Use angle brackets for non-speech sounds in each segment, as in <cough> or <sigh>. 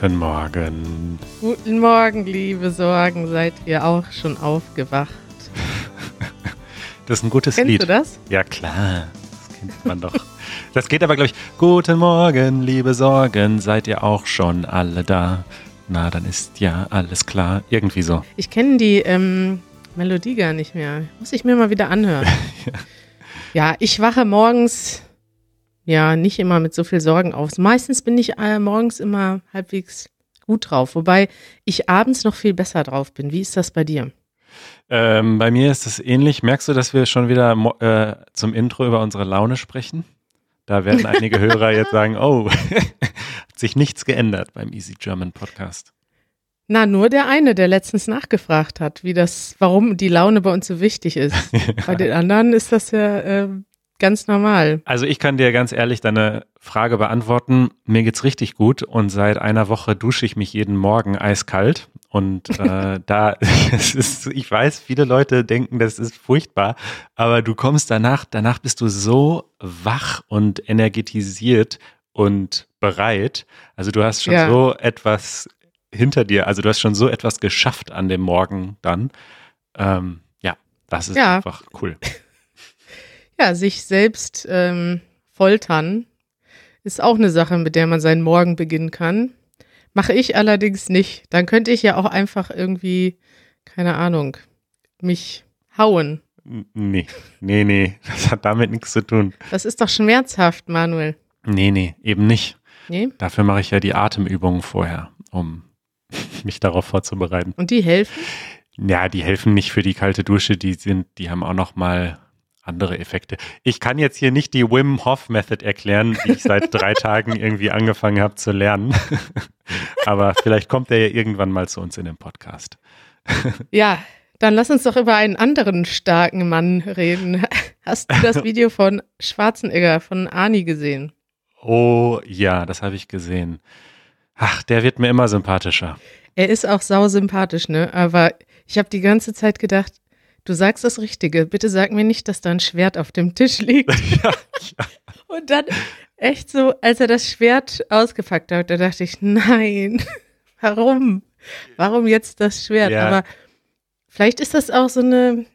Guten Morgen. Guten Morgen, liebe Sorgen. Seid ihr auch schon aufgewacht? <laughs> Das ist ein gutes Kennst Lied. du das? Ja, klar. Das kennt man doch. Das geht aber, glaube ich. Guten Morgen, liebe Sorgen. Seid ihr auch schon alle da? Na, dann ist ja alles klar. Irgendwie so. Ich kenne die ähm, Melodie gar nicht mehr. Muss ich mir mal wieder anhören. <laughs> ja. ich wache morgens ja nicht immer mit so viel Sorgen auf. Meistens bin ich äh, morgens immer halbwegs gut drauf, wobei ich abends noch viel besser drauf bin. Wie ist das bei dir? Ähm, bei mir ist es ähnlich. Merkst du, dass wir schon wieder äh, zum Intro über unsere Laune sprechen? Da werden einige <laughs> Hörer jetzt sagen, oh, <laughs> hat sich nichts geändert beim Easy German Podcast. Na, nur der eine, der letztens nachgefragt hat, wie das, warum die Laune bei uns so wichtig ist. <laughs> Bei den anderen ist das ja ähm, ganz normal. Also ich kann dir ganz ehrlich deine Frage beantworten. Mir geht's richtig gut und seit einer Woche dusche ich mich jeden Morgen eiskalt. Und äh, <laughs> da, <laughs> es ist, ich weiß, viele Leute denken, das ist furchtbar, aber du kommst danach, danach bist du so wach und energetisiert und bereit. Also du hast schon Ja. so etwas hinter dir, also du hast schon so etwas geschafft an dem Morgen dann. Ähm, ja, das ist Ja. einfach cool. Ja, sich selbst ähm, foltern ist auch eine Sache, mit der man seinen Morgen beginnen kann. Mache ich allerdings nicht. Dann könnte ich ja auch einfach irgendwie, keine Ahnung, mich hauen. Nee, nee, nee, <laughs> das hat damit nichts zu tun. Das ist doch schmerzhaft, Manuel. Nee, nee, eben nicht. Nee? Dafür mache ich ja die Atemübungen vorher, um <laughs> mich darauf vorzubereiten. Und die helfen? Ja, die helfen nicht für die kalte Dusche, die sind, die haben auch noch mal andere Effekte. Ich kann jetzt hier nicht die Wim Hof Method erklären, die ich seit <laughs> drei Tagen irgendwie angefangen habe zu lernen. <laughs> Aber vielleicht kommt er ja irgendwann mal zu uns in den Podcast. <laughs> Ja, dann lass uns doch über einen anderen starken Mann reden. Hast du das Video von Schwarzenegger, von Ani gesehen? Oh ja, das habe ich gesehen. Ach, der wird mir immer sympathischer. Er ist auch sau sympathisch, ne? Aber ich habe die ganze Zeit gedacht, du sagst das Richtige. Bitte sag mir nicht, dass da ein Schwert auf dem Tisch liegt. <laughs> ja, ja. Und dann echt so, als er das Schwert ausgepackt hat, da dachte ich, nein, <laughs> warum? Warum jetzt das Schwert? Ja. Aber vielleicht ist das auch so eine,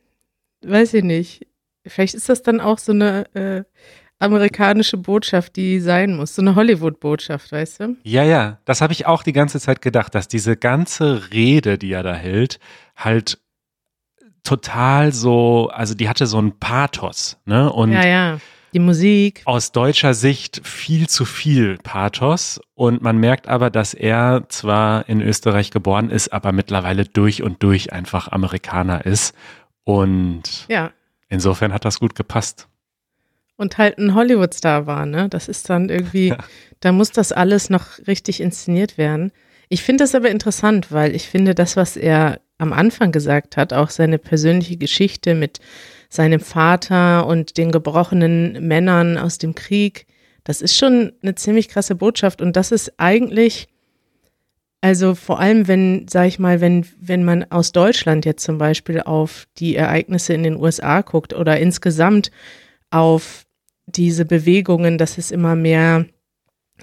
weiß ich nicht, vielleicht ist das dann auch so eine äh, amerikanische Botschaft, die sein muss, so eine Hollywood-Botschaft, weißt du? Ja, ja, das habe ich auch die ganze Zeit gedacht, dass diese ganze Rede, die er da hält, halt total so, also die hatte so ein Pathos, ne? Und ja, ja. Die Musik. aus deutscher Sicht viel zu viel Pathos. Und man merkt aber, dass er zwar in Österreich geboren ist, aber mittlerweile durch und durch einfach Amerikaner ist. Und Ja. insofern hat das gut gepasst. und halt ein Hollywood-Star war, ne? Das ist dann irgendwie, <laughs> Ja. da muss das alles noch richtig inszeniert werden. Ich finde das aber interessant, weil ich finde, das, was er am Anfang gesagt hat, auch seine persönliche Geschichte mit seinem Vater und den gebrochenen Männern aus dem Krieg, das ist schon eine ziemlich krasse Botschaft. Und das ist eigentlich, also vor allem, wenn, sag ich mal, wenn, wenn man aus Deutschland jetzt zum Beispiel auf die Ereignisse in den USA guckt oder insgesamt auf diese Bewegungen, dass es immer mehr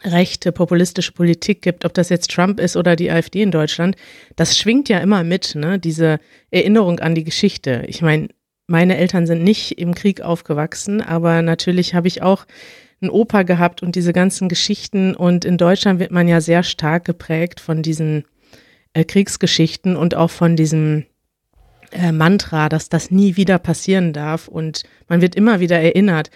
rechte populistische Politik gibt, ob das jetzt Trump ist oder die AfD in Deutschland, das schwingt ja immer mit, ne? Diese Erinnerung an die Geschichte. Ich meine, meine Eltern sind nicht im Krieg aufgewachsen, aber natürlich habe ich auch einen Opa gehabt und diese ganzen Geschichten und in Deutschland wird man ja sehr stark geprägt von diesen äh, Kriegsgeschichten und auch von diesem äh, Mantra, dass das nie wieder passieren darf und man wird immer wieder erinnert.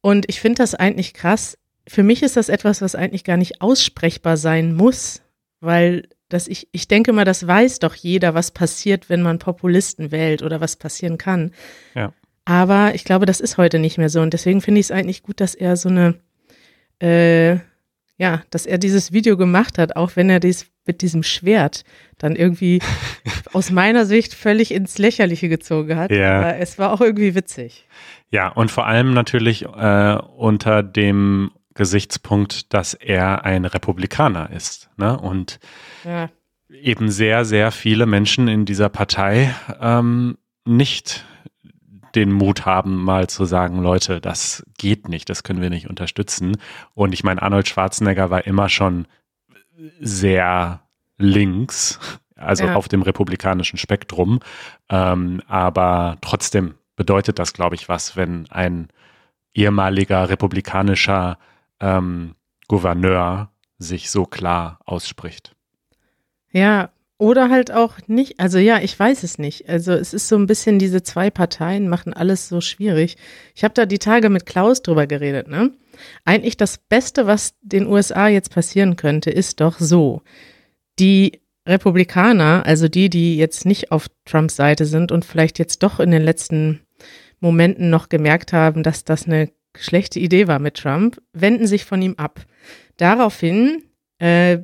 Und ich finde das eigentlich krass. Für mich ist das etwas, was eigentlich gar nicht aussprechbar sein muss, weil das ich, ich denke mal, das weiß doch jeder, was passiert, wenn man Populisten wählt oder was passieren kann. Ja. Aber ich glaube, das ist heute nicht mehr so. Und deswegen finde ich es eigentlich gut, dass er so eine, äh, ja, dass er dieses Video gemacht hat, auch wenn er dies mit diesem Schwert dann irgendwie <laughs> aus meiner Sicht völlig ins Lächerliche gezogen hat. Ja. Aber es war auch irgendwie witzig. Ja, und vor allem natürlich äh, unter dem Gesichtspunkt, dass er ein Republikaner ist. Ne? Und Ja. eben sehr, sehr viele Menschen in dieser Partei ähm, nicht den Mut haben, mal zu sagen, Leute, das geht nicht, das können wir nicht unterstützen. Und ich meine, Arnold Schwarzenegger war immer schon sehr links, also ja. auf dem republikanischen Spektrum. Ähm, aber trotzdem bedeutet das, glaube ich, was, wenn ein ehemaliger republikanischer ähm, Gouverneur sich so klar ausspricht. Ja, oder halt auch nicht. Also ja, ich weiß es nicht. Also es ist so ein bisschen, diese zwei Parteien machen alles so schwierig. Ich habe da die Tage mit Klaus drüber geredet, ne? Eigentlich das Beste, was den USA jetzt passieren könnte, ist doch so. Die Republikaner, also die, die jetzt nicht auf Trumps Seite sind und vielleicht jetzt doch in den letzten Momenten noch gemerkt haben, dass das eine schlechte Idee war mit Trump, wenden sich von ihm ab. Daraufhin, äh,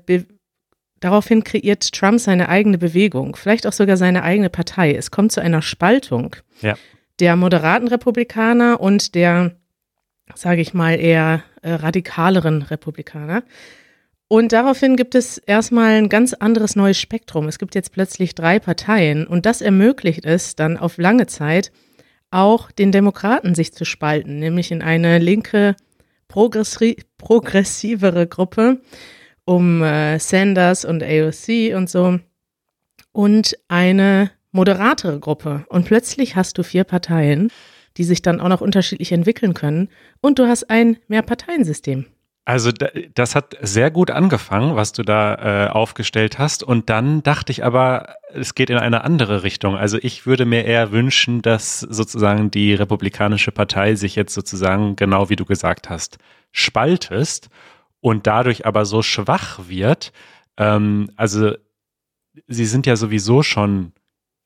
daraufhin kreiert Trump seine eigene Bewegung, vielleicht auch sogar seine eigene Partei. Es kommt zu einer Spaltung ja. der moderaten Republikaner und der, sage ich mal, eher äh, radikaleren Republikaner. Und daraufhin gibt es erstmal ein ganz anderes neues Spektrum. Es gibt jetzt plötzlich drei Parteien und das ermöglicht es dann auf lange Zeit auch den Demokraten sich zu spalten, nämlich in eine linke, progressivere Gruppe um äh, Sanders und AOC und so und eine moderatere Gruppe. Und plötzlich hast du vier Parteien, die sich dann auch noch unterschiedlich entwickeln können und du hast ein Mehrparteiensystem. Also das hat sehr gut angefangen, was du da äh, aufgestellt hast. Und dann dachte ich aber, es geht in eine andere Richtung. Also ich würde mir eher wünschen, dass sozusagen die Republikanische Partei sich jetzt sozusagen, genau wie du gesagt hast, spaltest und dadurch aber so schwach wird. Ähm, also sie sind ja sowieso schon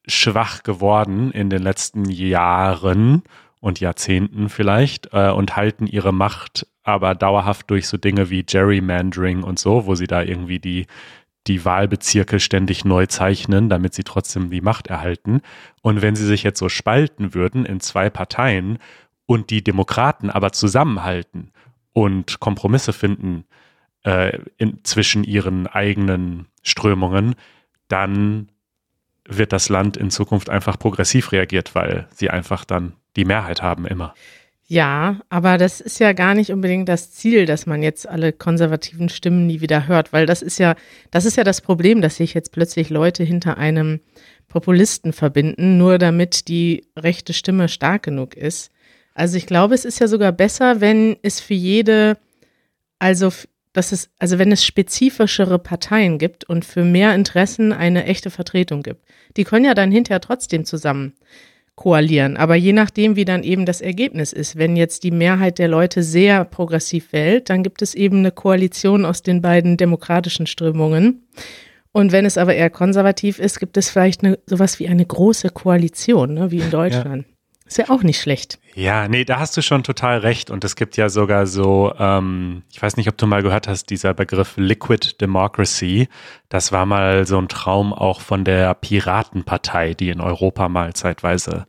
schwach geworden in den letzten Jahren und Jahrzehnten vielleicht äh, und halten ihre Macht aber dauerhaft durch so Dinge wie Gerrymandering und so, wo sie da irgendwie die, die Wahlbezirke ständig neu zeichnen, damit sie trotzdem die Macht erhalten. Und wenn sie sich jetzt so spalten würden in zwei Parteien und die Demokraten aber zusammenhalten und Kompromisse finden äh, in, zwischen ihren eigenen Strömungen, dann wird das Land in Zukunft einfach progressiv reagiert, weil sie einfach dann die Mehrheit haben immer. Ja, aber das ist ja gar nicht unbedingt das Ziel, dass man jetzt alle konservativen Stimmen nie wieder hört, weil das ist ja, das ist ja das Problem, dass sich jetzt plötzlich Leute hinter einem Populisten verbinden, nur damit die rechte Stimme stark genug ist. Also ich glaube, es ist ja sogar besser, wenn es für jede, also dass es, also wenn es spezifischere Parteien gibt und für mehr Interessen eine echte Vertretung gibt. Die können ja dann hinterher trotzdem zusammen koalieren. Aber je nachdem, wie dann eben das Ergebnis ist, wenn jetzt die Mehrheit der Leute sehr progressiv wählt, dann gibt es eben eine Koalition aus den beiden demokratischen Strömungen. Und wenn es aber eher konservativ ist, gibt es vielleicht eine, sowas wie eine große Koalition, ne, wie in Deutschland. Ja. Ist ja auch nicht schlecht. Ja, nee, da hast du schon total recht. Und es gibt ja sogar so, ähm, ich weiß nicht, ob du mal gehört hast, dieser Begriff Liquid Democracy. Das war mal so ein Traum auch von der Piratenpartei, die in Europa mal zeitweise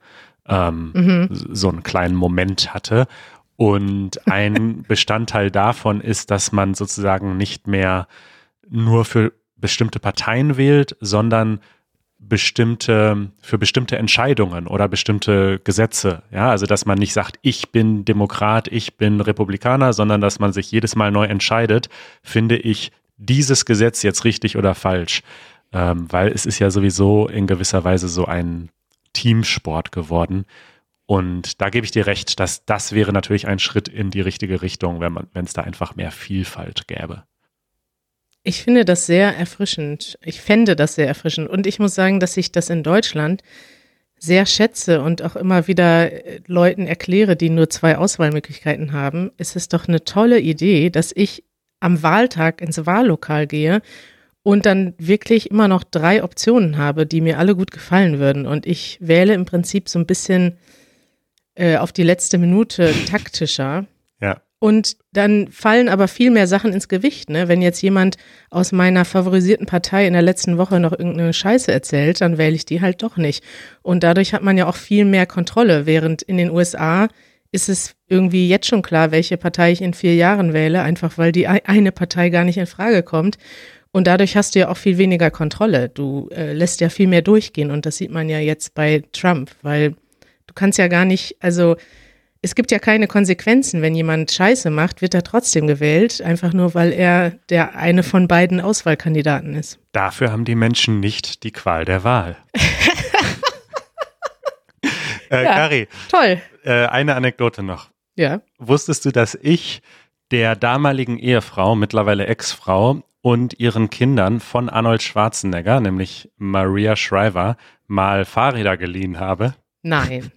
ähm, mhm. so einen kleinen Moment hatte. Und ein <laughs> Bestandteil davon ist, dass man sozusagen nicht mehr nur für bestimmte Parteien wählt, sondern bestimmte, für bestimmte Entscheidungen oder bestimmte Gesetze. Ja, also dass man nicht sagt, ich bin Demokrat, ich bin Republikaner, sondern dass man sich jedes Mal neu entscheidet, finde ich dieses Gesetz jetzt richtig oder falsch. Ähm, weil es ist ja sowieso in gewisser Weise so ein Teamsport geworden. Und da gebe ich dir recht, dass das wäre natürlich ein Schritt in die richtige Richtung, wenn wenn es da einfach mehr Vielfalt gäbe. Ich finde das sehr erfrischend. Ich fände das sehr erfrischend. Und ich muss sagen, dass ich das in Deutschland sehr schätze und auch immer wieder äh, Leuten erkläre, die nur zwei Auswahlmöglichkeiten haben. Es ist doch eine tolle Idee, dass ich am Wahltag ins Wahllokal gehe und dann wirklich immer noch drei Optionen habe, die mir alle gut gefallen würden. Und ich wähle im Prinzip so ein bisschen äh, auf die letzte Minute taktischer. Ja. Und dann fallen aber viel mehr Sachen ins Gewicht. Ne? Wenn jetzt jemand aus meiner favorisierten Partei in der letzten Woche noch irgendeine Scheiße erzählt, dann wähle ich die halt doch nicht. Und dadurch hat man ja auch viel mehr Kontrolle, während in den USA ist es irgendwie jetzt schon klar, welche Partei ich in vier Jahren wähle, einfach weil die eine Partei gar nicht in Frage kommt. Und dadurch hast du ja auch viel weniger Kontrolle. Du äh, lässt ja viel mehr durchgehen. Und das sieht man ja jetzt bei Trump, weil du kannst ja gar nicht, also es gibt ja keine Konsequenzen. Wenn jemand Scheiße macht, wird er trotzdem gewählt, einfach nur weil er der eine von beiden Auswahlkandidaten ist. Dafür haben die Menschen nicht die Qual der Wahl. <laughs> äh, Ja. Kari, Toll. äh, eine Anekdote noch. Ja. Wusstest du, dass ich der damaligen Ehefrau, mittlerweile Ex-Frau und ihren Kindern von Arnold Schwarzenegger, nämlich Maria Shriver, mal Fahrräder geliehen habe? Nein.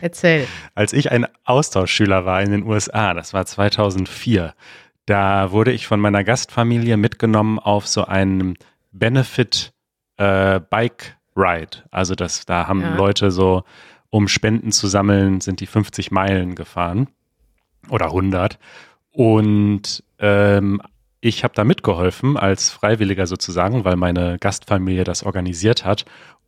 Erzähl. Als ich ein Austauschschüler war in den USA, das war 2004, da wurde ich von meiner Gastfamilie mitgenommen auf so einen Benefit äh, Bike Ride. Also das, da haben Ja. Leute so, um Spenden zu sammeln, sind die 50 Meilen gefahren oder 100. Und ähm, ich habe da mitgeholfen als Freiwilliger sozusagen, weil meine Gastfamilie das organisiert hat.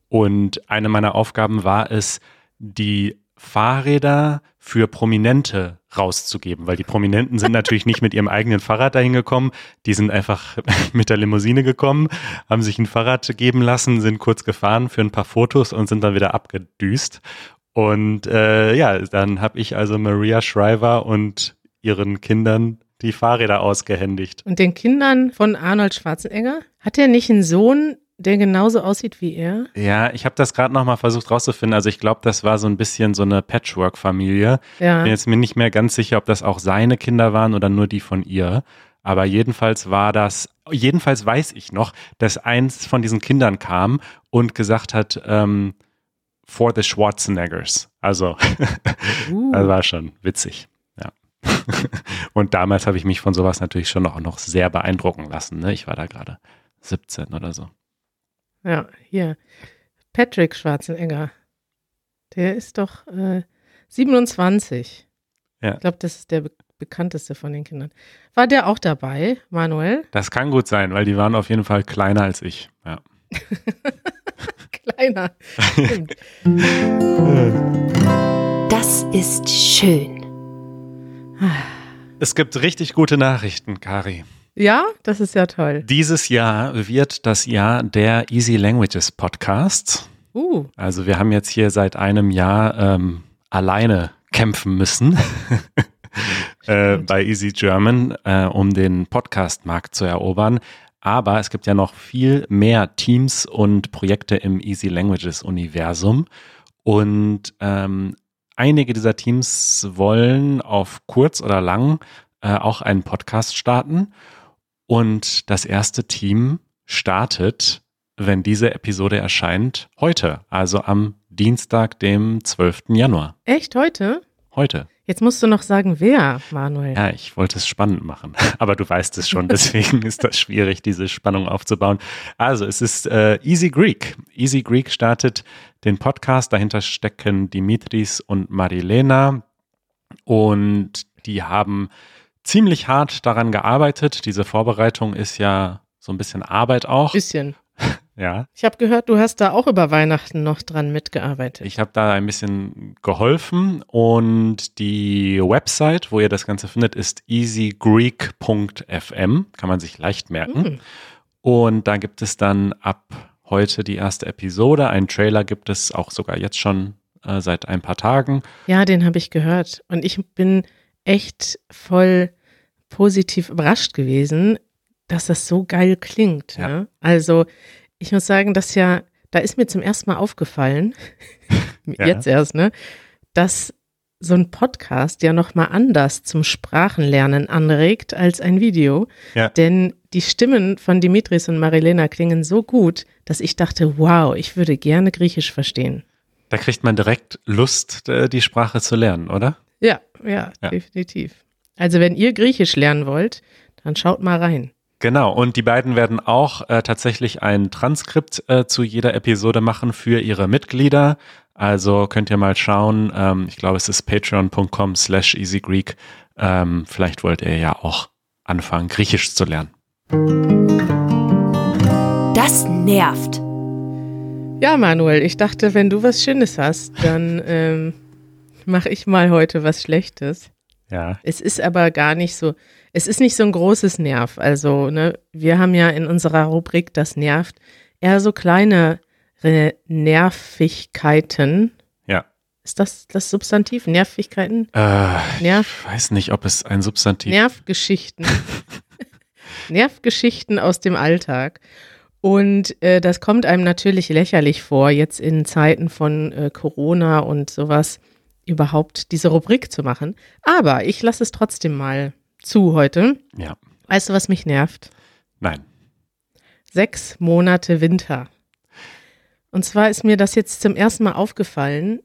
Und eine meiner Aufgaben war es, die Fahrräder für Prominente rauszugeben, weil die Prominenten sind natürlich nicht mit ihrem eigenen Fahrrad dahin gekommen, die sind einfach <laughs> mit der Limousine gekommen, haben sich ein Fahrrad geben lassen, sind kurz gefahren für ein paar Fotos und sind dann wieder abgedüst. Und äh, ja, dann habe ich also Maria Shriver und ihren Kindern die Fahrräder ausgehändigt. Und den Kindern von Arnold Schwarzenegger? Hat er nicht einen Sohn, der genauso aussieht wie er? Ja, ich habe das gerade noch mal versucht rauszufinden. Also ich glaube, das war so ein bisschen so eine Patchwork-Familie. Ja. bin jetzt mir nicht mehr ganz sicher, ob das auch seine Kinder waren oder nur die von ihr. Aber jedenfalls war das, jedenfalls weiß ich noch, dass eins von diesen Kindern kam und gesagt hat, ähm, for the Schwarzeneggers. Also, <laughs> Uh. das war schon witzig. Ja. <laughs> und damals habe ich mich von sowas natürlich schon auch noch sehr beeindrucken lassen. Ne? Ich war da gerade 17 oder so. Ja, hier. Patrick Schwarzenegger. Der ist doch äh, 27. Ja. Ich glaube, das ist der be bekannteste von den Kindern. War der auch dabei, Manuel? Das kann gut sein, weil die waren auf jeden Fall kleiner als ich. Ja. <laughs> Kleiner. Stimmt. <laughs> Das ist schön. Es gibt richtig gute Nachrichten, Kari. Ja, das ist ja toll. Dieses Jahr wird das Jahr der Easy Languages Podcasts. Uh, Also wir haben jetzt hier seit einem Jahr ähm, alleine kämpfen müssen <laughs> äh, bei Easy German, äh, um den Podcast-Markt zu erobern. Aber es gibt ja noch viel mehr Teams und Projekte im Easy Languages Universum. Und ähm, einige dieser Teams wollen auf kurz oder lang äh, auch einen Podcast starten. Und das erste Team startet, wenn diese Episode erscheint, heute, also am Dienstag, dem 12. Januar. echt heute? Heute. Jetzt musst du noch sagen, wer, Manuel. Ja, ich wollte es spannend machen, <laughs> aber du weißt es schon, deswegen ist das schwierig, diese Spannung aufzubauen. Also, es ist äh, Easy Greek. Easy Greek startet den Podcast. Dahinter stecken Dimitris und Marilena und die haben ziemlich hart daran gearbeitet. Diese Vorbereitung ist ja so ein bisschen Arbeit auch. Bisschen. <laughs> Ja. Ich habe gehört, du hast da auch über Weihnachten noch dran mitgearbeitet. Ich habe da ein bisschen geholfen und die Website, wo ihr das Ganze findet, ist easygreek.fm. Kann man sich leicht merken. Hm. Und da gibt es dann ab heute die erste Episode. Ein Trailer gibt es auch sogar jetzt schon äh, seit ein paar Tagen. Ja, den habe ich gehört. Und ich bin echt voll positiv überrascht gewesen, dass das so geil klingt. Ja. Ne? Also, ich muss sagen, dass ja, da ist mir zum ersten Mal aufgefallen, <laughs> Ja. jetzt erst, ne, dass so ein Podcast ja nochmal anders zum Sprachenlernen anregt als ein Video. Ja. Denn die Stimmen von Dimitris und Marilena klingen so gut, dass ich dachte, wow, ich würde gerne Griechisch verstehen. Da kriegt man direkt Lust, äh, die Sprache zu lernen, oder? Ja, ja, Ja. definitiv. Also wenn ihr Griechisch lernen wollt, dann schaut mal rein. Genau, und die beiden werden auch äh, tatsächlich ein Transkript äh, zu jeder Episode machen für ihre Mitglieder. Also könnt ihr mal schauen. Ähm, ich glaube, es ist patreon.com slash easygreek. Ähm, vielleicht wollt ihr ja auch anfangen, Griechisch zu lernen. Das nervt. Ja, Manuel, ich dachte, wenn du was Schönes hast, dann ähm, mache ich mal heute was Schlechtes. Ja, Es ist aber gar nicht so, es ist nicht so ein großes Nerv. Also, ne, wir haben ja in unserer Rubrik Das nervt eher so kleinere Nervigkeiten. ja. Ist das das Substantiv? Nervigkeiten? Äh, Nerv, ich weiß nicht, ob es ein Substantiv Nervgeschichten. <laughs> Nervgeschichten aus dem Alltag. Und äh, das kommt einem natürlich lächerlich vor, jetzt in Zeiten von äh, Corona und sowas überhaupt diese Rubrik zu machen. Aber ich lasse es trotzdem mal zu heute. Ja. Weißt du, was mich nervt? Nein. Sechs Monate Winter. Und zwar ist mir das jetzt zum ersten Mal aufgefallen,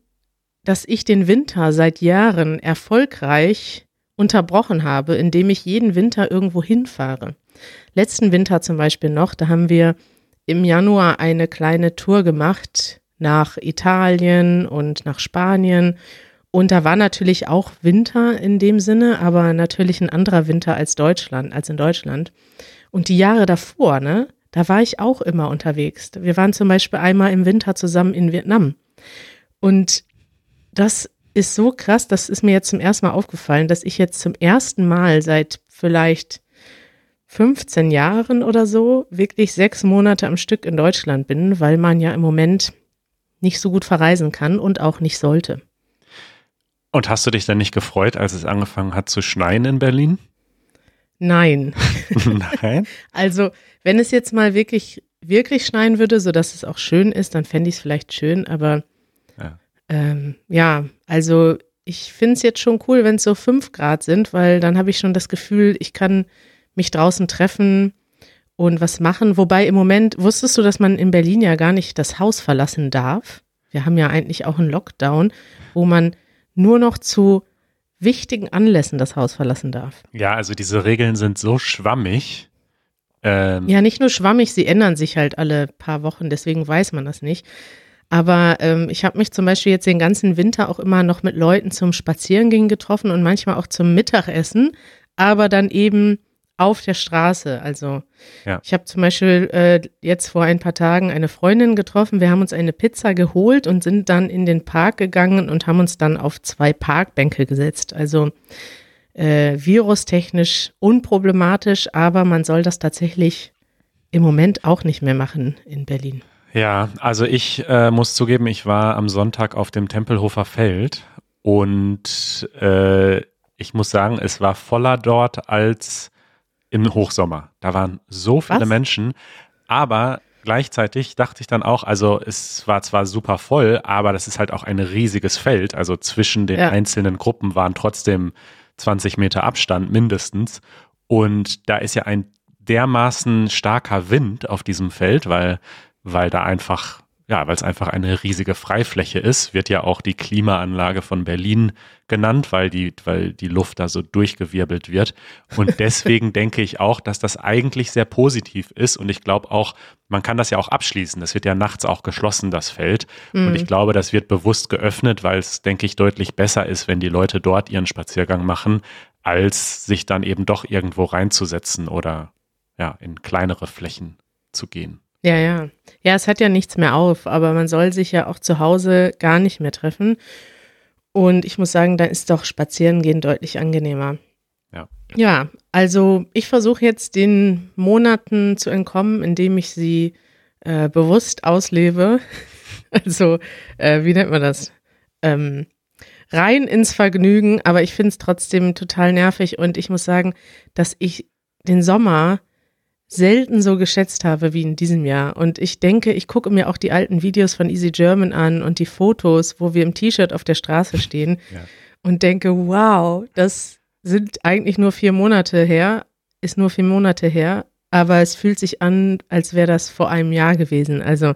dass ich den Winter seit Jahren erfolgreich unterbrochen habe, indem ich jeden Winter irgendwo hinfahre. Letzten Winter zum Beispiel noch, da haben wir im Januar eine kleine Tour gemacht nach Italien und nach Spanien. Und da war natürlich auch Winter in dem Sinne, aber natürlich ein anderer Winter als Deutschland, als in Deutschland. Und die Jahre davor, ne, da war ich auch immer unterwegs. Wir waren zum Beispiel einmal im Winter zusammen in Vietnam. Und das ist so krass, das ist mir jetzt zum ersten Mal aufgefallen, dass ich jetzt zum ersten Mal seit vielleicht 15 Jahren oder so wirklich sechs Monate am Stück in Deutschland bin, weil man ja im Moment nicht so gut verreisen kann und auch nicht sollte. Und hast du dich dann nicht gefreut, als es angefangen hat zu schneien in Berlin? Nein. <laughs> <laughs> Nein. Also, wenn es jetzt mal wirklich, wirklich schneien würde, sodass es auch schön ist, dann fände ich es vielleicht schön, aber Ja. ähm, ja, also ich finde es jetzt schon cool, wenn es so fünf Grad sind, weil dann habe ich schon das Gefühl, ich kann mich draußen treffen und was machen. Wobei im Moment, wusstest du, dass man in Berlin ja gar nicht das Haus verlassen darf? Wir haben ja eigentlich auch einen Lockdown, wo man nur noch zu wichtigen Anlässen das Haus verlassen darf. Ja, also diese Regeln sind so schwammig. Ähm, Ja, nicht nur schwammig, sie ändern sich halt alle paar Wochen, deswegen weiß man das nicht. Aber ähm, ich habe mich zum Beispiel jetzt den ganzen Winter auch immer noch mit Leuten zum Spazierengehen getroffen und manchmal auch zum Mittagessen, aber dann eben auf der Straße. Also Ja. ich habe zum Beispiel äh, jetzt vor ein paar Tagen eine Freundin getroffen. Wir haben uns eine Pizza geholt und sind dann in den Park gegangen und haben uns dann auf zwei Parkbänke gesetzt. Also äh, virustechnisch unproblematisch, aber man soll das tatsächlich im Moment auch nicht mehr machen in Berlin. Ja, also ich äh, muss zugeben, ich war am Sonntag auf dem Tempelhofer Feld und äh, ich muss sagen, es war voller dort als im Hochsommer. Da waren so viele Was? Menschen, aber gleichzeitig dachte ich dann auch, also es war zwar super voll, aber das ist halt auch ein riesiges Feld. Also zwischen den Ja. einzelnen Gruppen waren trotzdem 20 Meter Abstand mindestens. Und da ist ja ein dermaßen starker Wind auf diesem Feld, weil, weil da einfach, ja, weil es einfach eine riesige Freifläche ist, wird ja auch die Klimaanlage von Berlin genannt, weil die, weil die Luft da so durchgewirbelt wird. Und <laughs> deswegen denke ich auch, dass das eigentlich sehr positiv ist. Und ich glaube auch, man kann das ja auch abschließen. Das wird ja nachts auch geschlossen, das Feld. Und ich glaube, das wird bewusst geöffnet, weil es, denke ich, deutlich besser ist, wenn die Leute dort ihren Spaziergang machen, als sich dann eben doch irgendwo reinzusetzen oder ja, in kleinere Flächen zu gehen. Ja, ja. Ja, es hat ja nichts mehr auf, aber man soll sich ja auch zu Hause gar nicht mehr treffen. Und ich muss sagen, da ist doch Spazierengehen deutlich angenehmer. Ja. Ja, also ich versuche jetzt den Monaten zu entkommen, indem ich sie äh, bewusst auslebe. <laughs> Also, äh, wie nennt man das? Ähm, rein ins Vergnügen, aber ich finde es trotzdem total nervig und ich muss sagen, dass ich den Sommer selten so geschätzt habe wie in diesem Jahr. Und ich denke, ich gucke mir auch die alten Videos von Easy German an und die Fotos, wo wir im T-Shirt auf der Straße stehen Ja. und denke, wow, das sind eigentlich nur vier Monate her, ist nur vier Monate her, aber es fühlt sich an, als wäre das vor einem Jahr gewesen. Also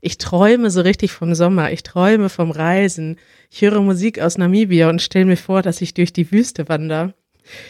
ich träume so richtig vom Sommer, ich träume vom Reisen. Ich höre Musik aus Namibia und stelle mir vor, dass ich durch die Wüste wandere.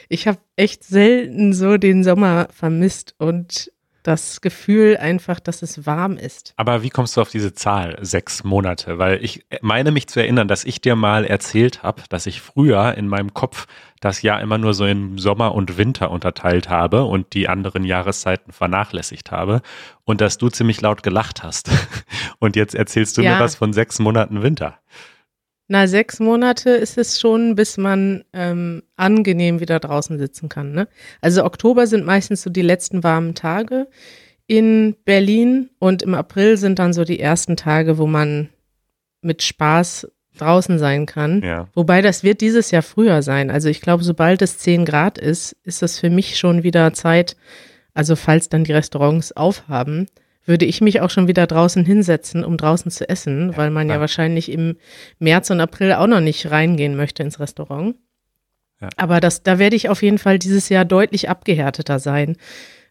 Ich habe echt selten so den Sommer vermisst und das Gefühl einfach, dass es warm ist. Aber wie kommst du auf diese Zahl, sechs Monate? Weil ich meine mich zu erinnern, dass ich dir mal erzählt habe, dass ich früher in meinem Kopf das Jahr immer nur so in Sommer und Winter unterteilt habe und die anderen Jahreszeiten vernachlässigt habe und dass du ziemlich laut gelacht hast. <laughs> Und jetzt erzählst du Ja. mir was von sechs Monaten Winter. Na, sechs Monate ist es schon, bis man ähm, angenehm wieder draußen sitzen kann. Ne? Also Oktober sind meistens so die letzten warmen Tage in Berlin und im April sind dann so die ersten Tage, wo man mit Spaß draußen sein kann. Ja. Wobei das wird dieses Jahr früher sein. Also ich glaube, sobald es 10 Grad ist, ist das für mich schon wieder Zeit, also falls dann die Restaurants aufhaben, würde ich mich auch schon wieder draußen hinsetzen, um draußen zu essen, weil man ja klar. wahrscheinlich im März und April auch noch nicht reingehen möchte ins Restaurant. Ja. Aber das, da werde ich auf jeden Fall dieses Jahr deutlich abgehärteter sein,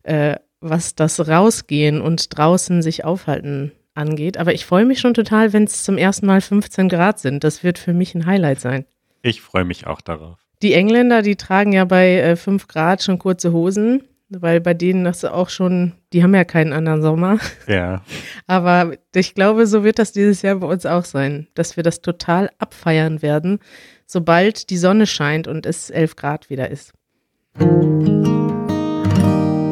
äh, was das Rausgehen und draußen sich aufhalten angeht. Aber ich freue mich schon total, wenn es zum ersten Mal 15 Grad sind. Das wird für mich ein Highlight sein. Ich freue mich auch darauf. Die Engländer, die tragen ja bei äh, 5 Grad schon kurze Hosen, weil bei denen das auch schon, die haben ja keinen anderen Sommer. Ja. <laughs> Aber ich glaube, so wird das dieses Jahr bei uns auch sein, dass wir das total abfeiern werden, sobald die Sonne scheint und es 11 Grad wieder ist.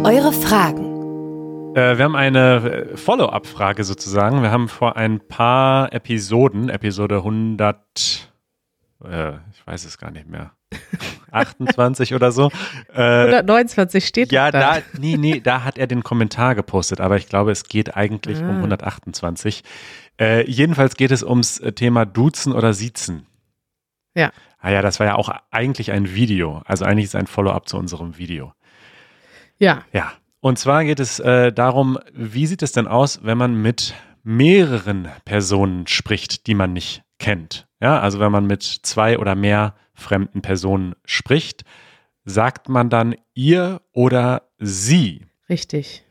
Eure Fragen. Äh, wir haben eine äh, Follow-up-Frage sozusagen. Wir haben vor ein paar Episoden, Episode 100, äh, ich weiß es gar nicht mehr, <laughs> 28 oder so. Äh, 129 steht ja, da. da, nee, nee, da hat er den Kommentar gepostet, aber ich glaube, es geht eigentlich um Ah. 128. Äh, jedenfalls geht es ums äh, Thema Duzen oder Siezen. Ja. Ah ja, das war ja auch eigentlich ein Video. Also eigentlich ist es ein Follow-up zu unserem Video. Ja, Ja, und zwar geht es äh, darum, wie sieht es denn aus, wenn man mit mehreren Personen spricht, die man nicht kennt? Ja, also wenn man mit zwei oder mehr fremden Personen spricht, sagt man dann ihr oder sie? richtig.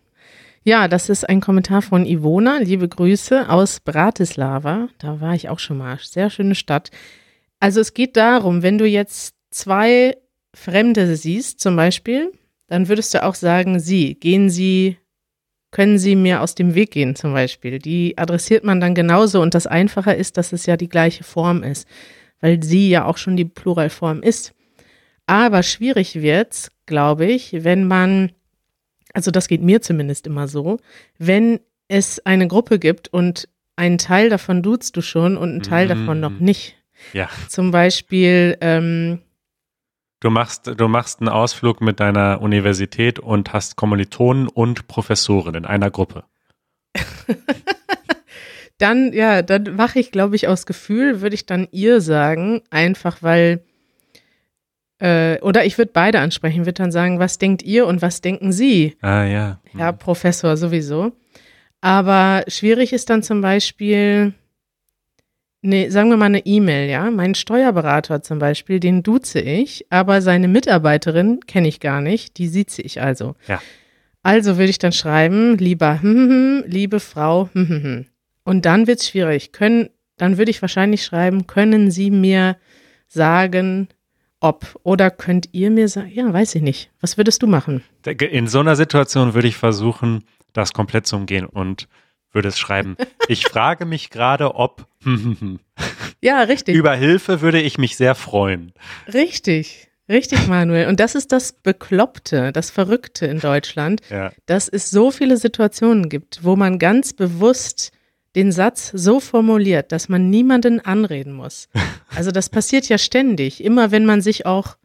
Ja, das ist ein Kommentar von Ivona. Liebe Grüße aus Bratislava. Da war ich auch schon mal. Sehr schöne Stadt. Also es geht darum, wenn du jetzt zwei Fremde siehst, zum Beispiel, dann würdest du auch sagen, sie. Gehen Sie, können Sie mir aus dem Weg gehen, zum Beispiel. Die adressiert man dann genauso und das Einfache ist, dass es ja die gleiche Form ist, weil sie ja auch schon die Pluralform ist. Aber schwierig wird's, glaube ich, wenn man, also das geht mir zumindest immer so, wenn es eine Gruppe gibt und einen Teil davon duzt du schon und einen Teil Mhm. davon noch nicht. Ja, Zum Beispiel, ähm, du machst, du machst einen Ausflug mit deiner Universität und hast Kommilitonen und Professoren in einer Gruppe. <laughs> dann, ja, dann mache ich, glaube ich, aus Gefühl, würde ich dann ihr sagen, einfach weil, äh, oder ich würde beide ansprechen, würde dann sagen, was denkt ihr und was denken Sie? Ah ja. Ja, Professor sowieso. Aber schwierig ist dann zum Beispiel, ne, sagen wir mal eine E-Mail, ja. Mein Steuerberater zum Beispiel, den duze ich, aber seine Mitarbeiterin kenne ich gar nicht, die sieze ich also. Ja. Also würde ich dann schreiben, lieber, <laughs> hm, hm, hm, liebe Frau, hm, hm, hm. Und dann wird's schwierig. Können, dann würde ich wahrscheinlich schreiben, können Sie mir sagen, ob oder könnt ihr mir sagen, ja, weiß ich nicht. Was würdest du machen? In so einer Situation würde ich versuchen, das komplett zu umgehen und würde es schreiben. <laughs> Ich frage mich gerade, ob <laughs> Ja, richtig. über Hilfe würde ich mich sehr freuen. Richtig, richtig, Manuel. Und das ist das Bekloppte, das Verrückte in Deutschland, Ja. dass es so viele Situationen gibt, wo man ganz bewusst den Satz so formuliert, dass man niemanden anreden muss. <laughs> Also das passiert ja ständig, immer wenn man sich auch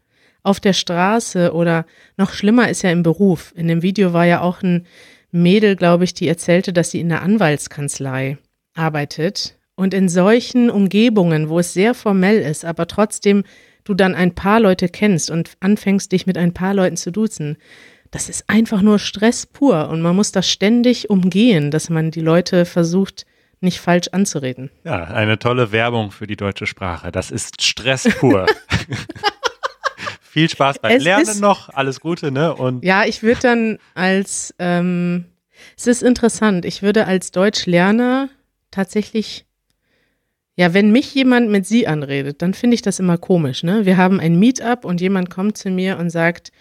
auf der Straße oder noch schlimmer ist ja im Beruf. In dem Video war ja auch ein Mädel, glaube ich, die erzählte, dass sie in der Anwaltskanzlei arbeitet. Und in solchen Umgebungen, wo es sehr formell ist, aber trotzdem du dann ein paar Leute kennst und anfängst, dich mit ein paar Leuten zu duzen, das ist einfach nur Stress pur. Und man muss das ständig umgehen, dass man die Leute versucht, nicht falsch anzureden. Ja, eine tolle Werbung für die deutsche Sprache. Das ist Stress pur. <laughs> Viel Spaß beim Es Lernen noch. Alles Gute, ne? Und Ja, ich würde dann als, ähm, es ist interessant, ich würde als Deutschlerner tatsächlich, ja, wenn mich jemand mit Sie anredet, dann finde ich das immer komisch, ne? Wir haben ein Meetup und jemand kommt zu mir und sagt,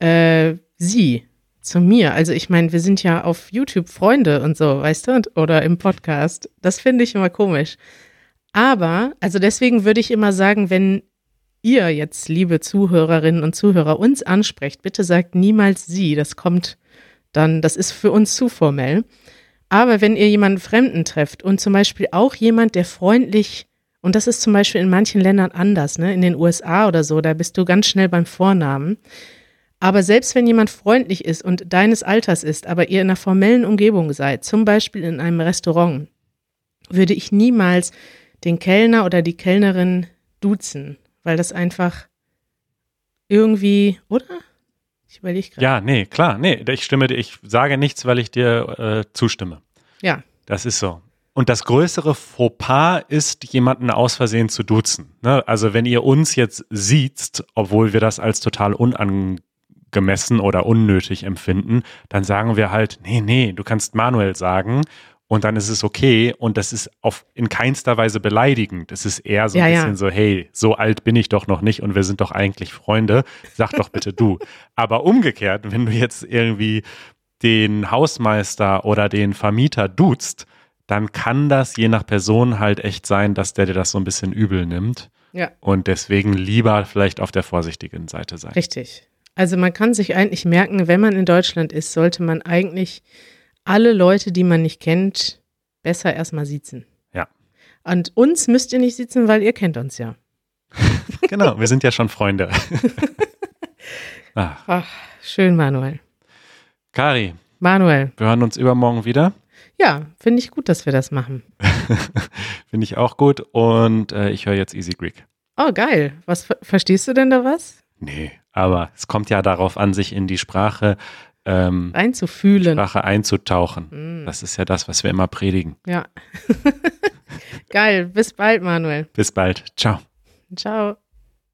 äh, Sie zu mir. Also ich meine, wir sind ja auf YouTube Freunde und so, weißt du, oder im Podcast. Das finde ich immer komisch. Aber, also deswegen würde ich immer sagen, wenn ihr jetzt, liebe Zuhörerinnen und Zuhörer, uns ansprecht, bitte sagt niemals sie. Das kommt dann, das ist für uns zu formell. Aber wenn ihr jemanden Fremden trefft und zum Beispiel auch jemand, der freundlich, und das ist zum Beispiel in manchen Ländern anders, ne, in den USA oder so, da bist du ganz schnell beim Vornamen. Aber selbst wenn jemand freundlich ist und deines Alters ist, aber ihr in einer formellen Umgebung seid, zum Beispiel in einem Restaurant, würde ich niemals den Kellner oder die Kellnerin duzen, weil das einfach irgendwie, oder? Ich überlege gerade. Ja, nee, klar, nee, ich stimme dir, ich sage nichts, weil ich dir äh, zustimme. Ja. Das ist so. Und das größere Fauxpas ist, jemanden aus Versehen zu duzen. Ne? Also wenn ihr uns jetzt sieht, obwohl wir das als total unangemessen oder unnötig empfinden, dann sagen wir halt, nee, nee, du kannst Manuel sagen und dann ist es okay und das ist auf in keinster Weise beleidigend. Es ist eher so ein Ja, ja. bisschen so, hey, so alt bin ich doch noch nicht und wir sind doch eigentlich Freunde. Sag doch bitte du. <laughs> Aber umgekehrt, wenn du jetzt irgendwie den Hausmeister oder den Vermieter duzt, dann kann das je nach Person halt echt sein, dass der dir das so ein bisschen übel nimmt. Ja. Und deswegen lieber vielleicht auf der vorsichtigen Seite sein. Richtig. Also man kann sich eigentlich merken, wenn man in Deutschland ist, sollte man eigentlich alle Leute, die man nicht kennt, besser erstmal sitzen. Ja. Und uns müsst ihr nicht sitzen, weil ihr kennt uns ja. <laughs> Genau, wir sind ja schon Freunde. <laughs> ah, Ach, schön, Manuel. Kari, Manuel, wir hören uns übermorgen wieder. ja, finde ich gut, dass wir das machen. <laughs> Finde ich auch gut. Und äh, ich höre jetzt Easy Greek. Oh, geil. Was ver- verstehst du denn da was? Nee, aber es kommt ja darauf an, sich in die Sprache, ähm, Einzufühlen. Sprache einzutauchen. Mm, Das ist ja das, was wir immer predigen. ja. <laughs> geil. Bis bald, Manuel. Bis bald. Ciao. Ciao.